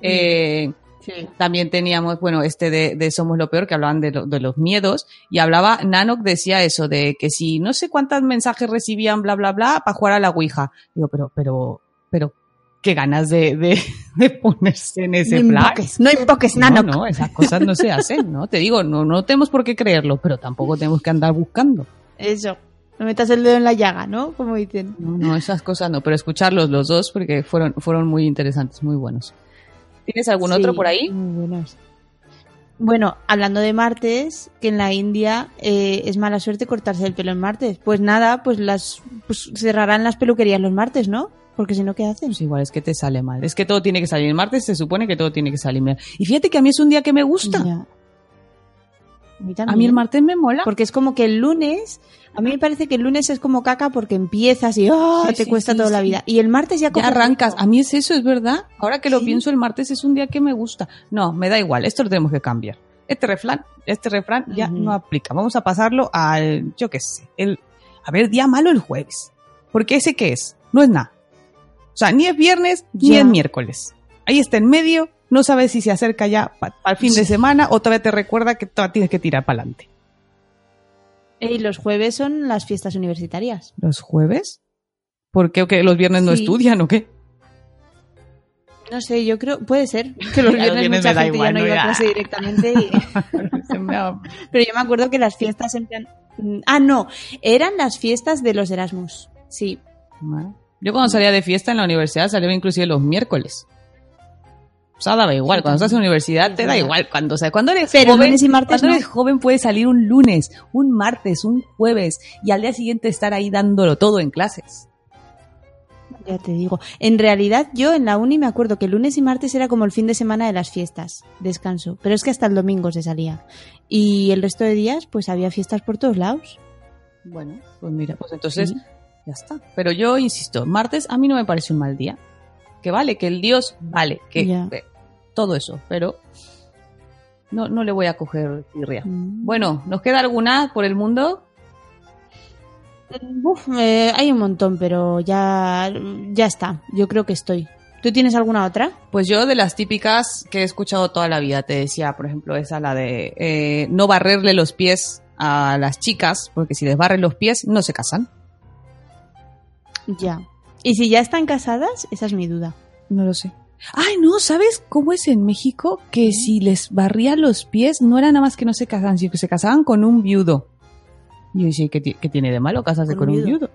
Eh, Sí. también teníamos, bueno, este de, de Somos lo Peor, que hablaban de, lo- de los miedos, y hablaba, Nanok decía eso, de que si no sé cuántos mensajes recibían, bla, bla, bla, para jugar a la Ouija. Digo, pero, pero, pero, qué ganas de, de, de ponerse en ese no plan. invoques, no invoques, No, nano. no, esas cosas no se hacen, ¿no? Te digo, no, no tenemos por qué creerlo, pero tampoco tenemos que andar buscando. Eso. No metas el dedo en la llaga, ¿no? Como dicen. No, no, esas cosas no, pero escucharlos los dos porque fueron, fueron muy interesantes, muy buenos. ¿Tienes algún Sí, otro por ahí? Muy buenos. Bueno, hablando de martes, que en la India eh, es mala suerte cortarse el pelo en martes. Pues nada, pues las pues cerrarán las peluquerías los martes, ¿no? Porque si no, ¿qué hacen? Pues igual es que te sale mal. Es que todo tiene que salir. El martes se supone que todo tiene que salir mal. Y fíjate que a mí es un día que me gusta. Ya. A mí, A también. mí el martes me mola. Porque es como que el lunes, a mí me parece que el lunes es como caca porque empiezas y ¡ah! Sí, te sí, cuesta sí, toda la vida. Y el martes ya, Ya arrancas. A mí es eso, es verdad. Ahora que lo pienso, el martes es un día que me gusta. No, me da igual. Esto lo tenemos que cambiar. Este refrán, este refrán ya no aplica. Vamos a pasarlo al, yo qué sé, el, a ver, día malo el jueves. Porque ese qué es? No es nada. O sea, ni es viernes, ni es miércoles. Ahí está en medio, no sabes si se acerca ya para el fin de semana o todavía te recuerda que todavía tienes que tirar para adelante. Y los jueves son las fiestas universitarias. ¿Los jueves? ¿Por qué? ¿Los viernes no estudian o qué? No sé, yo creo, puede ser que los viernes, viernes mucha gente igual, ya no iba Ya. a clase directamente. y- Pero yo me acuerdo que las fiestas en plan... mm, Ah, no, eran las fiestas de los Erasmus. Sí. Yo cuando salía de fiesta en la universidad salía inclusive los miércoles. O sea, daba igual. Cuando estás en la universidad te da igual. Cuando, o sea, cuando eres Pero joven, y martes cuando no. eres joven puedes salir un lunes, un martes, un jueves y al día siguiente estar ahí dándolo todo en clases. Ya te digo. En realidad, yo en la uni me acuerdo que lunes y martes era como el fin de semana de las fiestas, descanso. Pero es que hasta el domingo se salía. Y el resto de días, pues había fiestas por todos lados. Bueno, pues mira, pues entonces Sí. ya está. Pero yo insisto, martes a mí no me parece un mal día. Que vale, que el dios vale, que eh, todo eso, pero no, no le voy a coger tirria. Mm. Bueno, ¿nos queda alguna por el mundo? Uf, eh, hay un montón, pero ya, ya está. Yo creo que estoy. ¿Tú tienes alguna otra? Pues yo de las típicas que he escuchado toda la vida, te decía, por ejemplo, esa la de eh, no barrerle los pies a las chicas, porque si les barren los pies no se casan. Ya. ¿Y si ya están casadas? Esa es mi duda. No lo sé. Ay, no, ¿sabes cómo es en México? Que si les barría los pies no era nada más que no se casaban, sino que se casaban con un viudo. Y yo decía, ¿qué, qué tiene de malo casarse Con con, un viudo.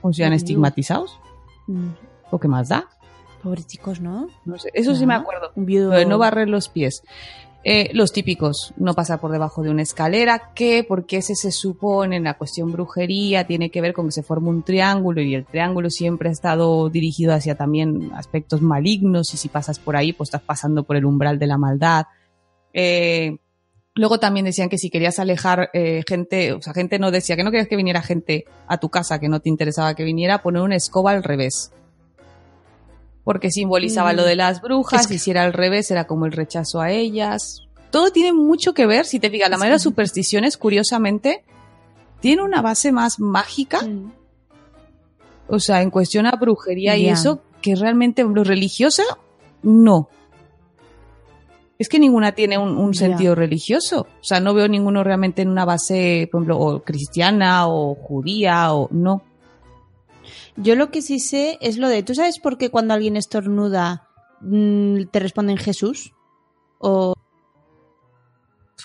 ¿O sean estigmatizados? Mm, ¿O qué más da? Pobres chicos, ¿no? No sé, eso sí me acuerdo. Un viudo. Lo de no barrer los pies. Eh, los típicos, no pasar por debajo de una escalera, que porque ese se supone en la cuestión brujería tiene que ver con que se forma un triángulo y el triángulo siempre ha estado dirigido hacia también aspectos malignos y si pasas por ahí pues estás pasando por el umbral de la maldad. Eh, luego también decían que si querías alejar eh, gente, o sea, gente no decía que no querías que viniera gente a tu casa que no te interesaba que viniera, poner una escoba al revés porque simbolizaba Mm. lo de las brujas, Es que- y si era al revés era como el rechazo a ellas. Todo tiene mucho que ver, si te fijas, la Es mayoría de supersticiones, curiosamente, tiene una base más mágica, Mm. o sea, en cuestión a brujería y eso, que realmente lo religiosa, no. Es que ninguna tiene un, sentido religioso. O sea, no veo ninguno realmente en una base, por ejemplo, o cristiana o judía o no. Yo lo que sí sé es lo de, ¿tú sabes por qué cuando alguien estornuda mm, te responden Jesús. O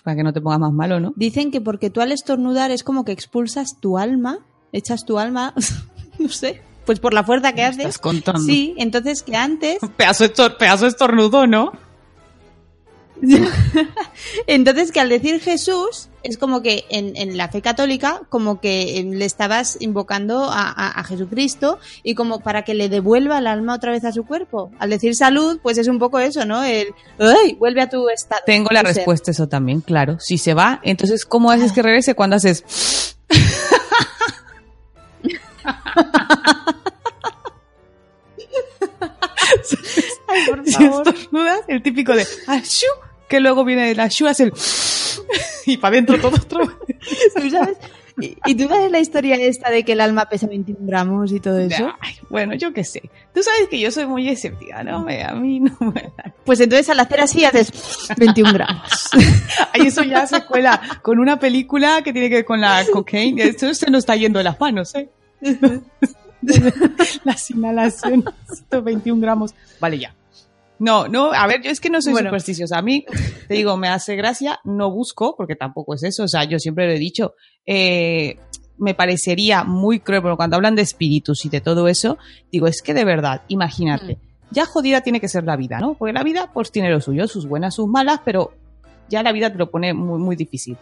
Para que no te pongas más malo, ¿no? dicen que porque tú al estornudar es como que expulsas tu alma, echas tu alma, no sé, pues por la fuerza que haces. Estás contando. Sí, entonces que antes Pedazo, estor- pedazo estornudo, ¿no? Entonces que al decir Jesús es como que en, en la fe católica como que le estabas invocando a, a- a Jesucristo y como para que le devuelva el alma otra vez a su cuerpo. Al decir salud pues es un poco eso, ¿no? El ¡ay! vuelve a tu estado. Tengo la ser. respuesta a eso también, claro. Si se va, entonces, ¿cómo haces que regrese cuando haces... Ay, por Si favor. estornudas, el típico de... ¡Ashu! Que luego viene el ashu, hace el... y para adentro todo otro. ¿Tú sabes? Y, y tú sabes la historia esta de que el alma pesa 21 gramos y todo eso. Ay, bueno, yo qué sé. Tú sabes que yo soy muy escéptica, ¿no? Me- A mí no me da. Pues entonces al hacer así haces 21 gramos. Ay, eso ya se cuela con una película que tiene que ver con la cocaine. Eso se nos está yendo de las manos, ¿eh? Las inhalaciones, estos 21 gramos. Vale, ya. No, no, a ver, yo es que no soy Bueno. supersticiosa. A mí, te digo, me hace gracia, no busco, porque tampoco es eso. O sea, yo siempre lo he dicho. eh, me parecería muy cruel, pero cuando hablan de espíritus y de todo eso, digo, es que de verdad, imagínate, ya jodida tiene que ser la vida, ¿no? Porque la vida, pues tiene lo suyo, sus buenas, sus malas, pero ya la vida te lo pone muy, muy difícil.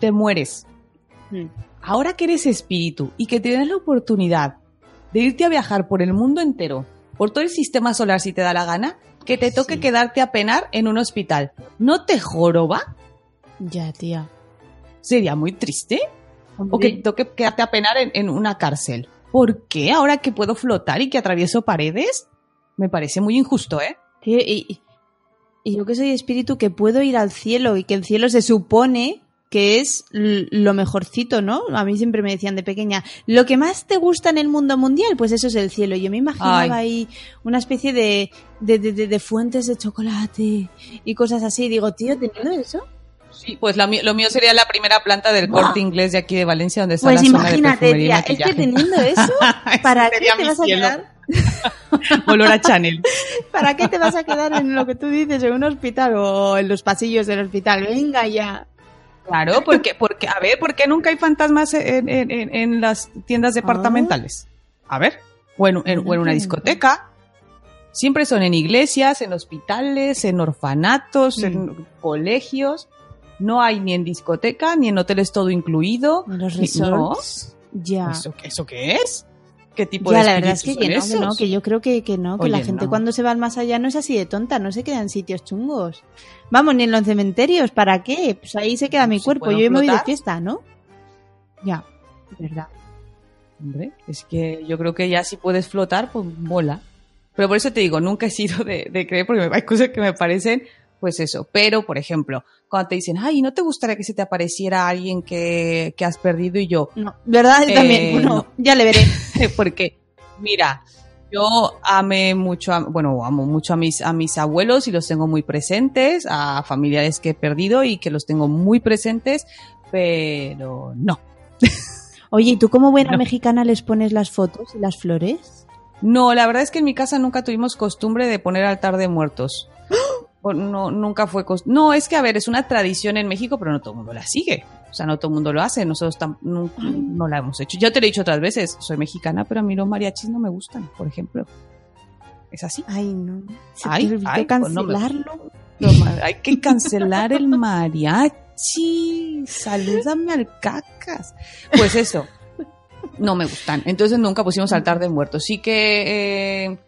Te mueres. Mm. Ahora que eres espíritu y que tienes la oportunidad de irte a viajar por el mundo entero, por todo el sistema solar si te da la gana, que te toque Sí. quedarte a penar en un hospital. ¿No te joroba? Ya, tía. Sería muy triste. O que te toque quedarte a penar en, en una cárcel. ¿Por qué? Ahora que puedo flotar y que atravieso paredes, me parece muy injusto, ¿eh? Tío, y, y yo que soy espíritu que puedo ir al cielo y que el cielo se supone que es lo mejorcito, ¿no? A mí siempre me decían de pequeña, lo que más te gusta en el mundo mundial, pues eso es el cielo. Yo me imaginaba Ay. ahí una especie de, de, de- de- de fuentes de chocolate y cosas así. Digo, tío, teniendo eso, Sí, pues lo mío sería la primera planta del corte inglés de aquí de Valencia, donde está pues la zona de imagínate, perfumería y tía, es que teniendo eso, ¿para qué te vas a cielo. quedar? Olor a Chanel. ¿Para qué te vas a quedar en lo que tú dices, en un hospital o en los pasillos del hospital? Venga ya. Claro, porque, porque, a ver, ¿por qué nunca hay fantasmas en, en- en- en las tiendas departamentales? A ver, o en, en- o en una discoteca. Siempre son en iglesias, en hospitales, en orfanatos, en colegios. No hay ni en discoteca, ni en hoteles todo incluido. En los no. resorts. Ya. ¿Eso, ¿Eso qué es? ¿Qué tipo Ya, de la verdad es que, no, que no, que yo creo que, que no, que la gente no. cuando se va al más allá no es así de tonta, no se queda en sitios chungos. Vamos, ni en los cementerios, ¿para qué? Pues ahí se queda mi ¿Se cuerpo, yo me voy de flotar? fiesta, ¿no? Ya, verdad. Hombre, es que yo creo que ya si puedes flotar, pues mola. Pero por eso te digo, nunca he sido de, de creer, porque hay cosas que me parecen, pues eso. Pero, por ejemplo, cuando te dicen, ay, ¿no te gustaría que se te apareciera alguien que, que has perdido? Y yo, No, ¿verdad? Yo Eh, también, bueno, no. ya le veré. porque, mira, yo amé mucho, a- bueno, amo mucho a mis, a mis abuelos y los tengo muy presentes, a familiares que he perdido y que los tengo muy presentes, pero no. Oye, ¿y tú como buena No. mexicana les pones las fotos y las flores? No, la verdad es que en mi casa nunca tuvimos costumbre de poner altar de muertos. No, nunca fue No, es que, a ver, es una tradición en México, pero no todo el mundo la sigue. O sea, no todo el mundo lo hace. Nosotros no, no la hemos hecho. Ya te lo he dicho otras veces. Soy mexicana, pero a mí los mariachis no me gustan, por ejemplo. Es así. Ay, no. Se Ay, te ay, pues no me- cancelarlo. Los ma- hay que cancelar el mariachi. Salúdame al cacas. Pues eso. No me gustan. Entonces nunca pusimos altar de muertos. Sí que, eh,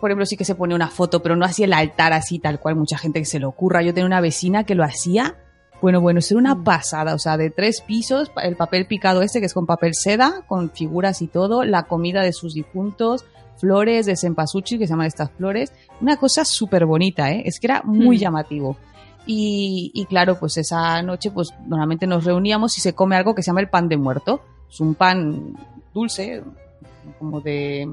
por ejemplo, sí que se pone una foto, pero no hacía el altar así, tal cual, mucha gente que se le ocurra. Yo tenía una vecina que lo hacía. Bueno, bueno, era una pasada, o sea, de tres pisos, el papel picado este, que es con papel seda, con figuras y todo, la comida de sus difuntos, flores de cempasúchil, que se llaman estas flores, una cosa súper bonita, ¿eh? Es que era muy Mm. llamativo. Y, y claro, pues esa noche, pues normalmente nos reuníamos y se come algo que se llama el pan de muerto. Es un pan dulce, como de...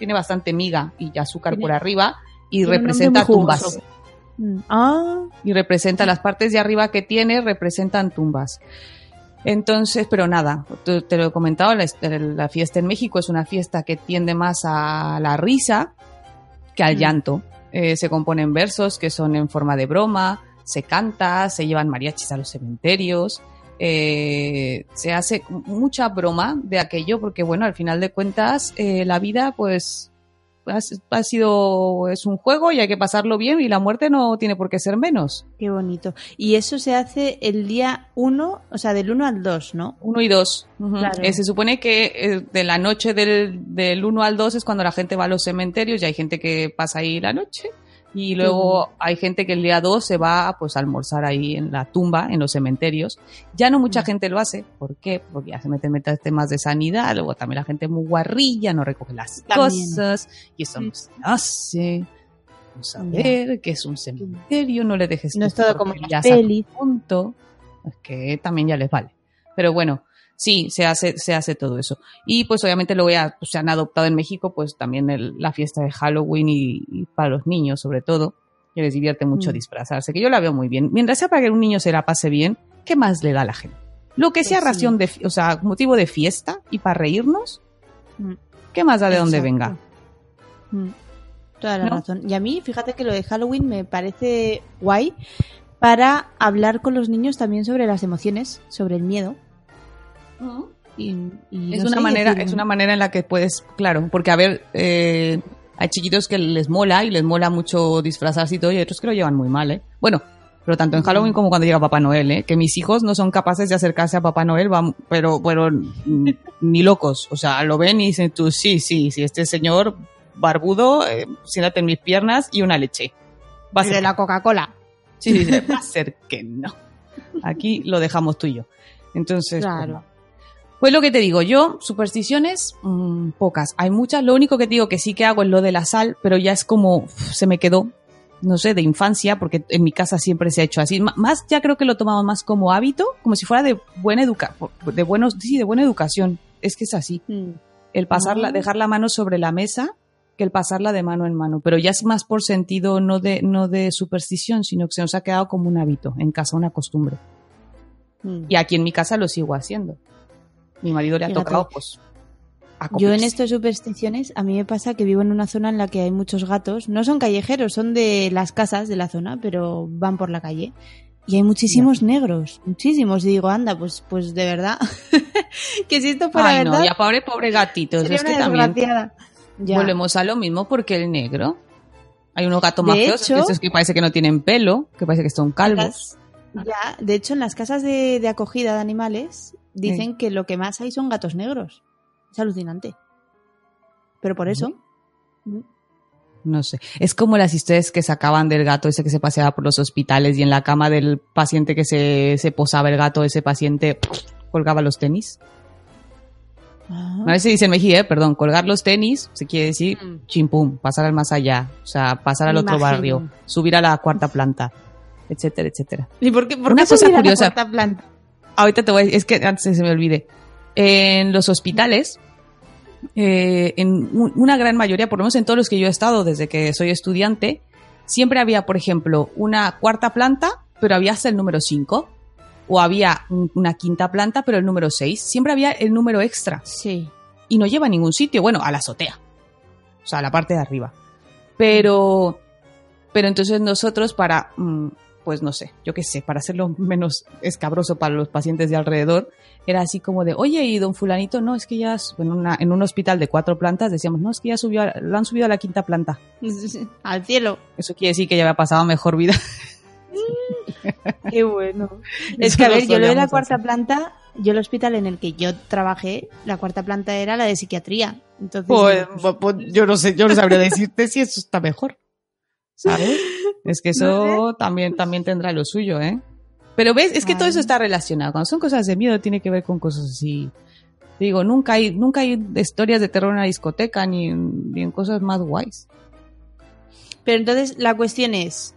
tiene bastante miga y azúcar Tiene- por arriba y tiene representa tumbas. jugoso. Mm. Ah, Y representa las partes de arriba que tiene, representan tumbas. Entonces, pero nada, te, te lo he comentado, la, la fiesta en México es una fiesta que tiende más a la risa que al Mm. llanto. eh, se componen versos que son en forma de broma, se canta, se llevan mariachis a los cementerios, eh, se hace mucha broma de aquello porque bueno, al final de cuentas eh, la vida pues ha, ha sido, es un juego y hay que pasarlo bien y la muerte no tiene por qué ser menos. Qué bonito. Y eso se hace el día 1, o sea, del 1 al 2, ¿no? Uno y dos. Ujú. Claro. Eh, se supone que eh, de la noche del, del 1 al 2 es cuando la gente va a los cementerios y hay gente que pasa ahí la noche. Y luego hay gente que el día 2 se va pues, a almorzar ahí en la tumba, en los cementerios. Ya no mucha gente lo hace. ¿Por qué? Porque ya se meten metas temas de sanidad. Luego también la gente muy guarrilla, no recoge las También. cosas. Y eso no se hace. Vamos a Ya. ver que es un cementerio, no le dejes No es todo como en porquerías las a pelis. punto. Es que también ya les vale. Pero bueno, sí, se hace, se hace todo eso. Y pues obviamente luego ya pues, se han adoptado en México pues también el- la fiesta de Halloween y, y para los niños sobre todo, que les divierte mucho Mm. disfrazarse, que yo la veo muy bien. Mientras sea para que un niño se la pase bien, ¿qué más le da a la gente? Lo que sea Pues sí. ración de, o sea, motivo de fiesta y para reírnos, Mm. ¿qué más da de dónde venga? Mm. Toda la ¿No? razón. Y a mí, fíjate que lo de Halloween me parece guay para hablar con los niños también sobre las emociones, sobre el miedo. Y, y Es no una sé, manera, decir, es una manera en la que puedes, claro, porque a ver, eh, hay chiquitos que les mola y les mola mucho disfrazarse y todo, y otros que lo llevan muy mal, ¿eh? Bueno, pero tanto en Halloween como cuando llega Papá Noel, ¿eh? Que mis hijos no son capaces de acercarse a Papá Noel, van- pero, pero ni locos, o sea, lo ven y dicen tú, sí, sí, sí, este señor barbudo, eh, siéntate en mis piernas y una leche. Va a de ser la Coca-Cola. Sí, sí, sí, va a ser que no. Aquí lo dejamos tú y yo. Entonces, pues, Claro. Pues lo que te digo, yo, supersticiones, mm, pocas. Hay muchas, lo único que te digo que sí que hago es lo de la sal, pero ya es como, uf, se me quedó, no sé, de infancia, porque en mi casa siempre se ha hecho así. M- Más, ya creo que lo tomamos más como hábito, como si fuera de buena educa de buenos, sí, de buena educación. Es que es así. Mm. El pasarla, Ah. dejar la mano sobre la mesa que el pasarla de mano en mano. Pero ya es más por sentido no de, no de superstición, sino que se nos ha quedado como un hábito en casa, una costumbre. Mm. Y aquí en mi casa lo sigo haciendo. Mi marido le ha Fíjate. tocado, pues. Yo en estas supersticiones, a mí me pasa que vivo en una zona en la que hay muchos gatos. No son callejeros, son de las casas de la zona, pero van por la calle. Y hay muchísimos negros, muchísimos. Y digo, anda, pues, pues de verdad. que si esto fuera Ay, no, ya pobre, pobre gatitos. sería Es que también. Ya. volvemos a lo mismo porque el negro. Hay unos gatos más feos, estos que parece que no tienen pelo, que parece que son calvos. Ya, de hecho, en las casas de, de acogida de animales dicen que lo que más hay son gatos negros. Es alucinante. Pero por eso. No sé. Es como las historias que sacaban del gato ese que se paseaba por los hospitales y en la cama del paciente que se, se posaba el gato, ese paciente colgaba los tenis. Ah. A veces se dice en Mejía, eh, perdón, colgar los tenis se quiere decir Mm. chimpum, pasar al más allá, o sea, pasar al otro imagino. barrio, subir a la cuarta planta, etcétera, etcétera. ¿Y por qué, por Una qué cosa subir a la curiosa. cuarta planta? Ahorita te voy, es que antes se me olvide. En los hospitales, eh, en un- una gran mayoría, por lo menos en todos los que yo he estado desde que soy estudiante, siempre había, por ejemplo, una cuarta planta, pero había hasta el número 5. O había un- una quinta planta, pero el número 6. Siempre había el número extra. Sí. Y no lleva a ningún sitio. Bueno, a la azotea. O sea, a la parte de arriba. Pero, pero entonces nosotros para, mm, pues no sé, yo qué sé, para hacerlo menos escabroso para los pacientes de alrededor, era así como de, oye, y don fulanito, no, es que ya, en, una, en un hospital de cuatro plantas decíamos, no, es que ya subió, a- lo han subido a la quinta planta. Al cielo. Eso quiere decir que ya había pasado mejor vida. Qué bueno. Es Eso que, a ver, yo lo de la cuarta hacer. planta, yo el hospital en el que yo trabajé, la cuarta planta era la de psiquiatría. Entonces, Pues, pues, pues, yo no sé, yo no sabría decirte si eso está mejor. ¿Sabes? Es que eso también, también tendrá lo suyo, ¿eh? Pero ves, es que todo eso está relacionado. Cuando son cosas de miedo, tiene que ver con cosas así. Digo, nunca hay, nunca hay historias de terror en la discoteca ni, en- ni en cosas más guays. Pero entonces la cuestión es,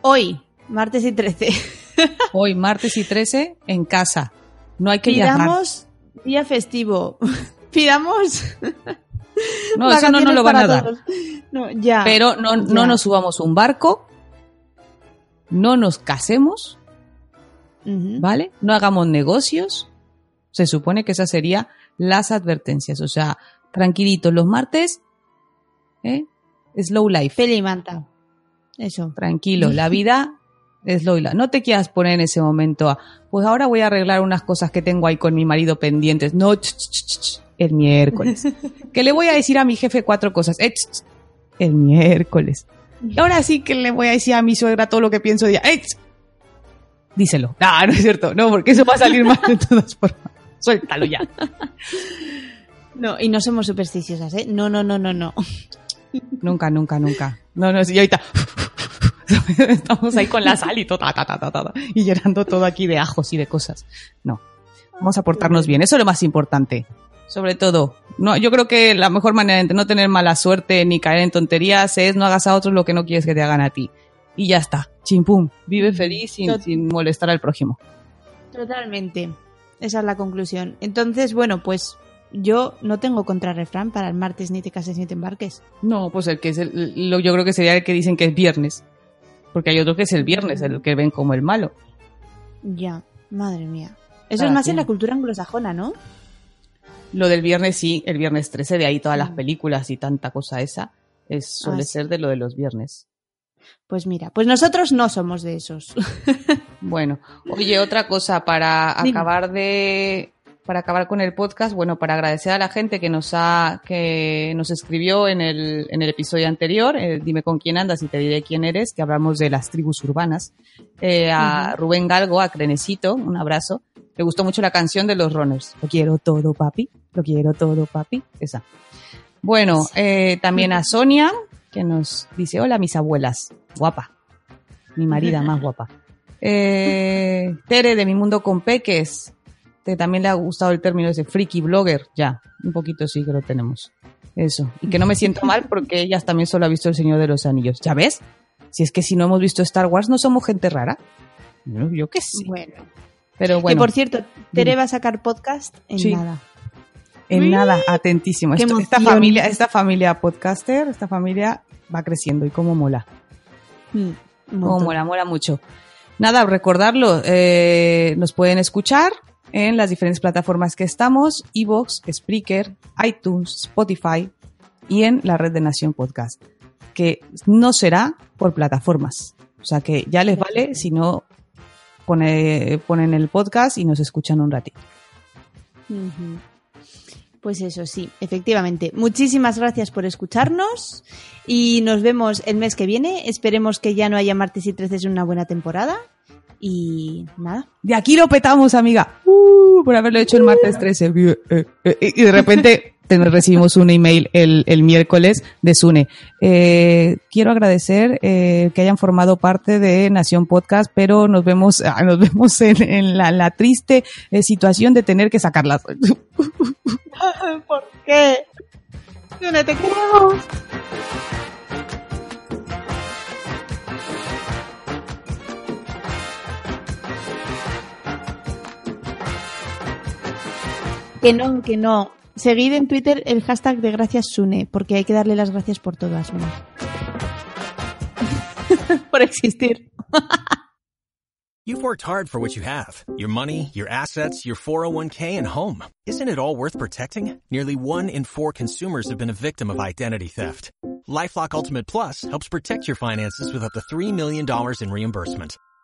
hoy, martes y 13, Hoy, martes y 13, en casa. No hay que viajar. pidamos día festivo. pidamos... No, eso no vacaciones lo van a dar. No, ya. Pero no, no Ya. nos subamos un barco, no nos casemos. ¿vale? No hagamos negocios. Se supone que esas serían las advertencias. O sea, tranquilitos los martes, ¿eh? Slow life. Peli manta. Eso. Tranquilo, la vida es slow life. No te quieras poner en ese momento a, pues ahora voy a arreglar unas cosas que tengo ahí con mi marido pendientes. No, ch, ch, ch, ch, el miércoles. que le voy a decir a mi jefe cuatro cosas. Eh, el miércoles. Y ahora sí que le voy a decir a mi suegra todo lo que pienso de ella. Eh, díselo. No, no es cierto. No, porque eso va a salir mal de todas formas. Suéltalo ya. No, y no somos supersticiosas, ¿eh? No, no, no, no, no. Nunca, nunca, nunca. No, no, sí, ahorita. Estamos ahí con la sal y todo, ta, ta, ta, y llenando todo aquí de ajos y de cosas. No. Vamos a portarnos bien. Eso es lo más importante. Sobre todo, no, yo creo que la mejor manera de no tener mala suerte ni caer en tonterías es no hagas a otros lo que no quieres que te hagan a ti. Y ya está. Chimpum. Vive feliz sin, Tot- sin molestar al prójimo. Totalmente. Esa es la conclusión. Entonces, bueno, pues yo no tengo contrarrefrán para el martes ni te cases ni te embarques. No, pues el que es el, lo, yo creo que sería el que dicen que es viernes. Porque hay otro que es el viernes, el que ven como el malo. Ya, madre mía. Eso Cada es más quien. en la cultura anglosajona, ¿no? Lo del viernes sí, el viernes 13, de ahí todas las Mm. películas y tanta cosa esa, es, suele Ah, sí. ser de lo de los viernes. Pues mira, pues nosotros no somos de esos. Bueno, oye, otra cosa para Dime. acabar de para acabar con el podcast, bueno, para agradecer a la gente que nos ha que nos escribió en el en el episodio anterior, eh, dime con quién andas y te diré quién eres, que hablamos de las tribus urbanas, eh, a. Rubén Galgo, a Crenecito, un abrazo. Le gustó mucho la canción de los Runners. Lo quiero todo, papi. Lo quiero todo, papi. Esa. Bueno, eh, también a Sonia, que nos dice, hola mis abuelas. Guapa. Mi marida más guapa. Eh, Tere de Mi Mundo con Peques, que también le ha gustado el término ese freaky blogger. Ya, un poquito sí que lo tenemos. Eso. Y que no me siento mal porque ellas también solo ha visto El Señor de los Anillos. ¿Ya ves? Si es que si no hemos visto Star Wars, no somos gente rara. Yo, yo qué sé. Bueno. Pero bueno. que por cierto, Tere va a sacar podcast en Sí. nada. En nada, atentísimo. Esto- esta familia, esta familia podcaster, esta familia va creciendo y cómo mola. Mm, Cómo mola, mola mucho. Nada, recordarlo, eh, nos pueden escuchar en las diferentes plataformas que estamos, Evox, Spreaker, iTunes, Spotify y en la red de Nación Podcast, que no será por plataformas. O sea que ya les vale si no pone- ponen el podcast y nos escuchan un ratito. Pues eso, sí, efectivamente. Muchísimas gracias por escucharnos y nos vemos el mes que viene. Esperemos que ya no haya martes y 13 en una buena temporada. Y nada. De aquí lo petamos, amiga. Uh, por haberlo hecho el martes 13. Eh, eh, eh, Y de repente te- recibimos un email el, el miércoles de Sune. Eh, quiero agradecer eh, que hayan formado parte de Nación Podcast, pero nos vemos, ah, nos vemos en, en la, la triste eh, situación de tener que sacarlas. ¿Por qué? Sune, te queremos. Que no, que no. Seguid en Twitter el hashtag de gracias Sune, porque hay que darle las gracias por todo por existir. You've worked hard for what you have your money, your assets, your 401k, and home. Isn't it all worth protecting? Nearly one in four consumers have been a victim of identity theft. Lifelock Ultimate Plus helps protect your finances with up to $3 million in reimbursement.